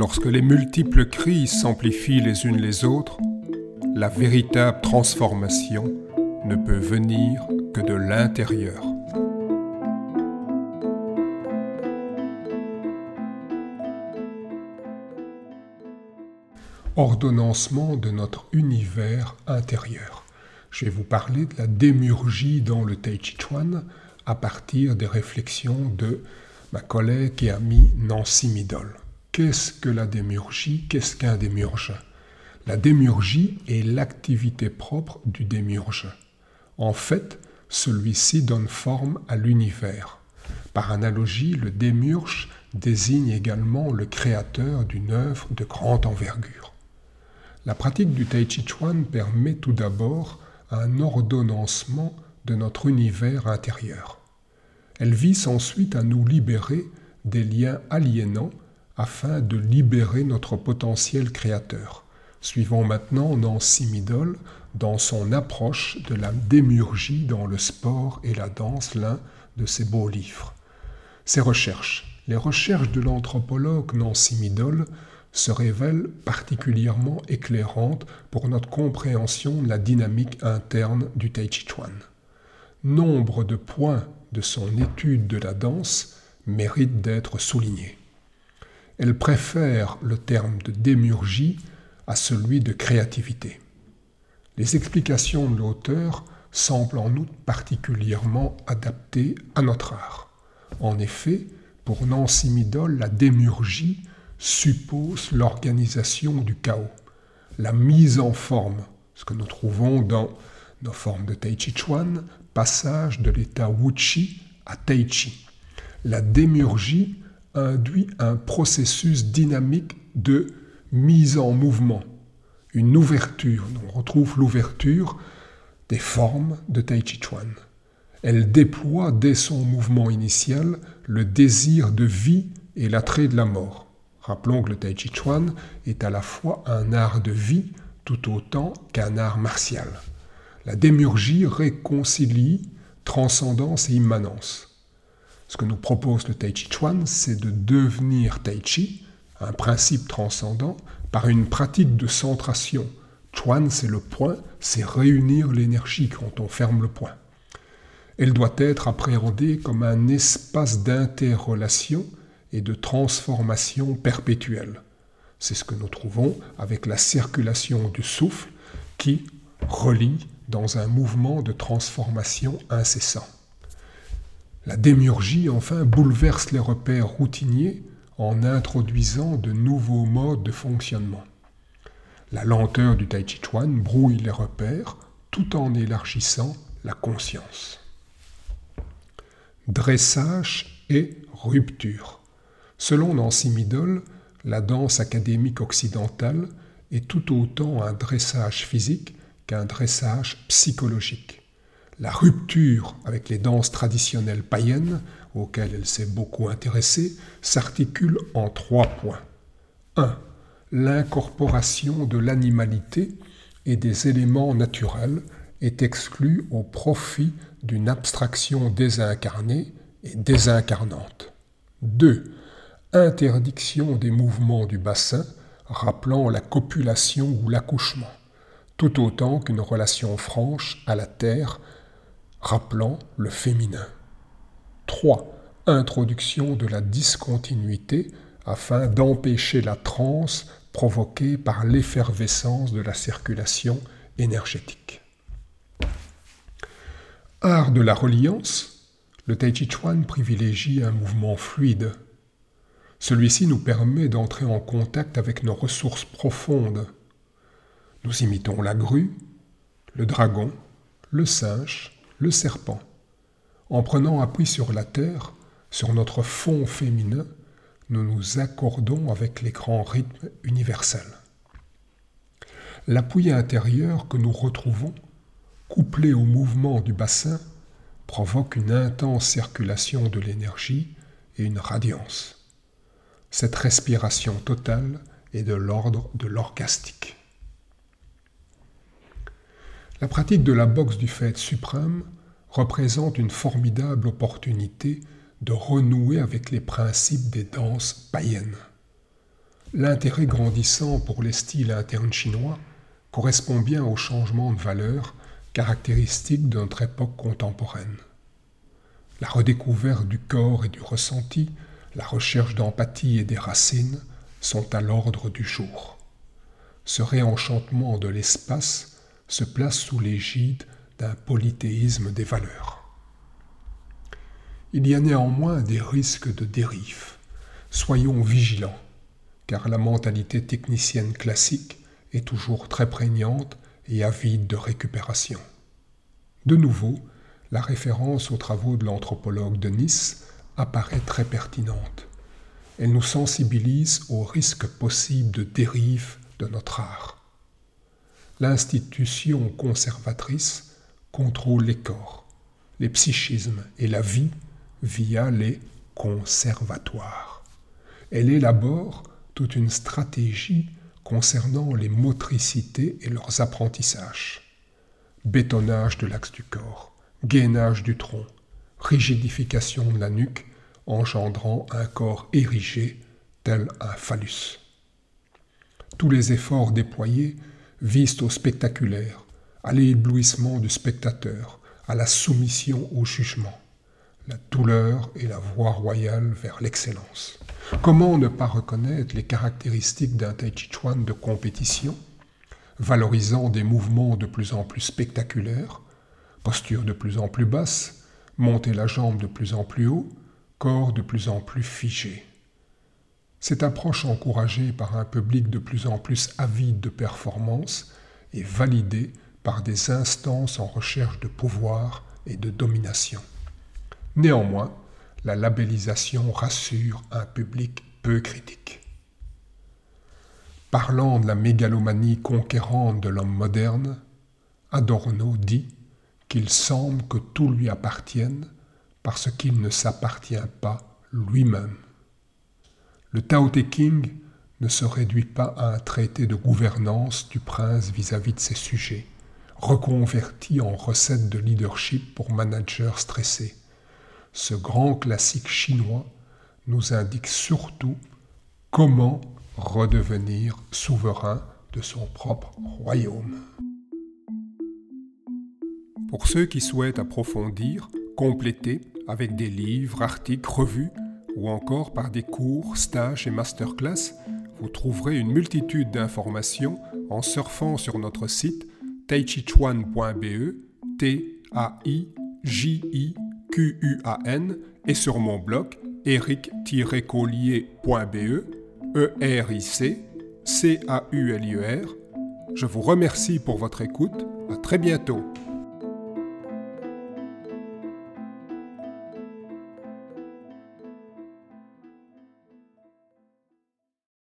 Lorsque les multiples crises s'amplifient les unes les autres, la véritable transformation ne peut venir que de l'intérieur. Ordonnancement de notre univers intérieur. Je vais vous parler de la démurgie dans le Tai Chi Chuan à partir des réflexions de ma collègue et amie Nancy Midol. Qu'est-ce que la démurgie Qu'est-ce qu'un démurge La démurgie est l'activité propre du démurge. En fait, celui-ci donne forme à l'univers. Par analogie, le démurge désigne également le créateur d'une œuvre de grande envergure. La pratique du Tai Chi Chuan permet tout d'abord un ordonnancement de notre univers intérieur. Elle vise ensuite à nous libérer des liens aliénants afin de libérer notre potentiel créateur. Suivons maintenant Nancy Middle dans son approche de la démurgie dans le sport et la danse, l'un de ses beaux livres. Ses recherches. Les recherches de l'anthropologue Nancy Middle se révèlent particulièrement éclairantes pour notre compréhension de la dynamique interne du Tai Chi Chuan. Nombre de points de son étude de la danse méritent d'être soulignés. Elle préfère le terme de démurgie à celui de créativité. Les explications de l'auteur semblent en outre particulièrement adaptées à notre art. En effet, pour Nancy Midol, la démurgie suppose l'organisation du chaos, la mise en forme, ce que nous trouvons dans nos formes de Tai Chi Chuan, passage de l'état Wuchi à Tai Chi. La démurgie induit un processus dynamique de mise en mouvement, une ouverture. On retrouve l'ouverture des formes de Tai Chi Chuan. Elle déploie dès son mouvement initial le désir de vie et l'attrait de la mort. Rappelons que le Tai Chi Chuan est à la fois un art de vie tout autant qu'un art martial. La démurgie réconcilie transcendance et immanence. Ce que nous propose le Tai Chi Chuan, c'est de devenir Tai Chi, un principe transcendant, par une pratique de centration. Chuan, c'est le point, c'est réunir l'énergie quand on ferme le point. Elle doit être appréhendée comme un espace d'interrelation et de transformation perpétuelle. C'est ce que nous trouvons avec la circulation du souffle qui relie dans un mouvement de transformation incessant. La démurgie, enfin, bouleverse les repères routiniers en introduisant de nouveaux modes de fonctionnement. La lenteur du Tai Chi Chuan brouille les repères tout en élargissant la conscience. Dressage et rupture. Selon Nancy Middle, la danse académique occidentale est tout autant un dressage physique qu'un dressage psychologique la rupture avec les danses traditionnelles païennes, auxquelles elle s'est beaucoup intéressée, s'articule en trois points. 1. L'incorporation de l'animalité et des éléments naturels est exclue au profit d'une abstraction désincarnée et désincarnante. 2. Interdiction des mouvements du bassin rappelant la copulation ou l'accouchement, tout autant qu'une relation franche à la terre rappelant le féminin. 3. Introduction de la discontinuité afin d'empêcher la transe provoquée par l'effervescence de la circulation énergétique. Art de la reliance, le Tai Chi Chuan privilégie un mouvement fluide. Celui-ci nous permet d'entrer en contact avec nos ressources profondes. Nous imitons la grue, le dragon, le singe, le serpent. En prenant appui sur la terre, sur notre fond féminin, nous nous accordons avec les grands rythmes universels. L'appui intérieur que nous retrouvons, couplé au mouvement du bassin, provoque une intense circulation de l'énergie et une radiance. Cette respiration totale est de l'ordre de l'orgastique. La pratique de la boxe du fait suprême représente une formidable opportunité de renouer avec les principes des danses païennes. L'intérêt grandissant pour les styles internes chinois correspond bien au changement de valeur caractéristique de notre époque contemporaine. La redécouverte du corps et du ressenti, la recherche d'empathie et des racines sont à l'ordre du jour. Ce réenchantement de l'espace se place sous l'égide d'un polythéisme des valeurs. Il y a néanmoins des risques de dérive. Soyons vigilants car la mentalité technicienne classique est toujours très prégnante et avide de récupération. De nouveau, la référence aux travaux de l'anthropologue de Nice apparaît très pertinente. Elle nous sensibilise aux risques possibles de dérive de notre art. L'institution conservatrice contrôle les corps, les psychismes et la vie via les conservatoires. Elle élabore toute une stratégie concernant les motricités et leurs apprentissages. Bétonnage de l'axe du corps, gainage du tronc, rigidification de la nuque, engendrant un corps érigé tel un phallus. Tous les efforts déployés visent au spectaculaire, à l'éblouissement du spectateur, à la soumission au jugement, la douleur et la voie royale vers l'excellence. Comment ne pas reconnaître les caractéristiques d'un Tai Chi Chuan de compétition, valorisant des mouvements de plus en plus spectaculaires, posture de plus en plus basse, monter la jambe de plus en plus haut, corps de plus en plus figé? Cette approche encouragée par un public de plus en plus avide de performance est validée par des instances en recherche de pouvoir et de domination. Néanmoins, la labellisation rassure un public peu critique. Parlant de la mégalomanie conquérante de l'homme moderne, Adorno dit qu'il semble que tout lui appartienne parce qu'il ne s'appartient pas lui-même. Le Tao Te King ne se réduit pas à un traité de gouvernance du prince vis-à-vis -vis de ses sujets, reconverti en recette de leadership pour managers stressés ce grand classique chinois nous indique surtout comment redevenir souverain de son propre royaume. Pour ceux qui souhaitent approfondir, compléter avec des livres, articles, revues ou encore par des cours, stages et masterclass, vous trouverez une multitude d'informations en surfant sur notre site taichichuan.be, t a i j i Q-U-A-N et sur mon blog eric-collier.be, E-R-I-C, C-A-U-L-I-E-R. Je vous remercie pour votre écoute. À très bientôt.